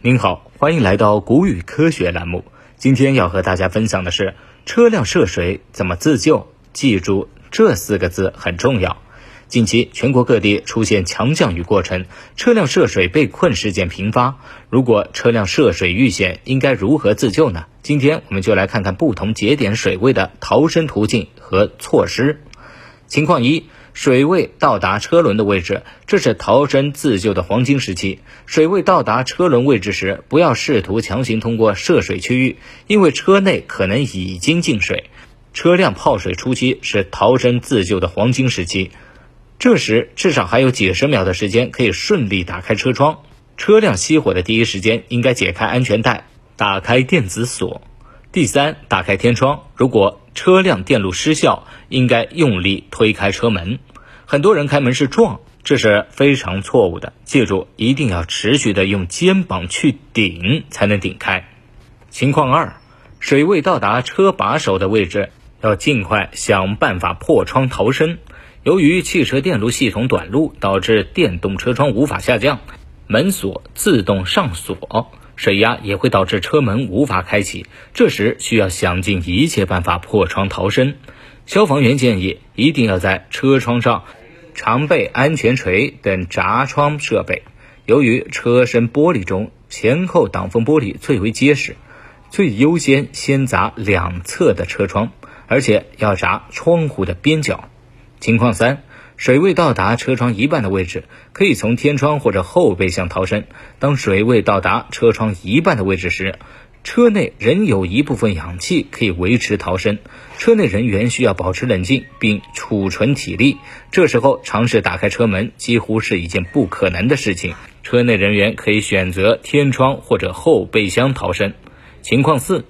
您好，欢迎来到谷雨科学栏目。今天要和大家分享的是车辆涉水怎么自救。记住这四个字很重要。近期全国各地出现强降雨过程，车辆涉水被困事件频发。如果车辆涉水遇险，应该如何自救呢？今天我们就来看看不同节点水位的逃生途径和措施。情况一。水位到达车轮的位置，这是逃生自救的黄金时期。水位到达车轮位置时，不要试图强行通过涉水区域，因为车内可能已经进水。车辆泡水初期是逃生自救的黄金时期，这时至少还有几十秒的时间可以顺利打开车窗。车辆熄火的第一时间应该解开安全带，打开电子锁。第三，打开天窗。如果车辆电路失效，应该用力推开车门。很多人开门是撞，这是非常错误的。记住，一定要持续的用肩膀去顶，才能顶开。情况二，水位到达车把手的位置，要尽快想办法破窗逃生。由于汽车电路系统短路，导致电动车窗无法下降，门锁自动上锁，水压也会导致车门无法开启。这时需要想尽一切办法破窗逃生。消防员建议，一定要在车窗上常备安全锤等砸窗设备。由于车身玻璃中前后挡风玻璃最为结实，最优先先砸两侧的车窗，而且要砸窗户的边角。情况三，水位到达车窗一半的位置，可以从天窗或者后备箱逃生。当水位到达车窗一半的位置时，车内仍有一部分氧气可以维持逃生，车内人员需要保持冷静并储存体力。这时候尝试打开车门几乎是一件不可能的事情。车内人员可以选择天窗或者后备箱逃生。情况四，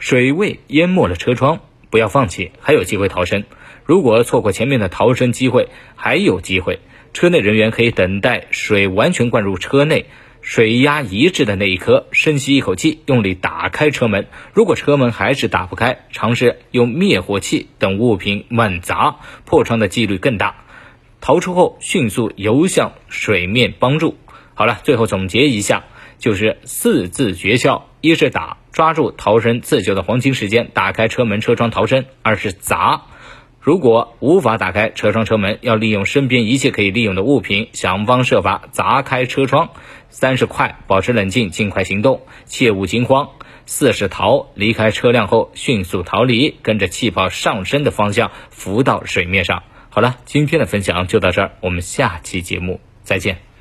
水位淹没了车窗，不要放弃，还有机会逃生。如果错过前面的逃生机会，还有机会。车内人员可以等待水完全灌入车内。水压一致的那一刻，深吸一口气，用力打开车门。如果车门还是打不开，尝试用灭火器等物品猛砸，破窗的几率更大。逃出后迅速游向水面帮助。好了，最后总结一下，就是四字诀窍：一是打，抓住逃生自救的黄金时间，打开车门车窗逃生；二是砸。如果无法打开车窗车门，要利用身边一切可以利用的物品，想方设法砸开车窗。三是快，保持冷静，尽快行动，切勿惊慌。四是逃，离开车辆后迅速逃离，跟着气泡上升的方向浮到水面上。好了，今天的分享就到这儿，我们下期节目再见。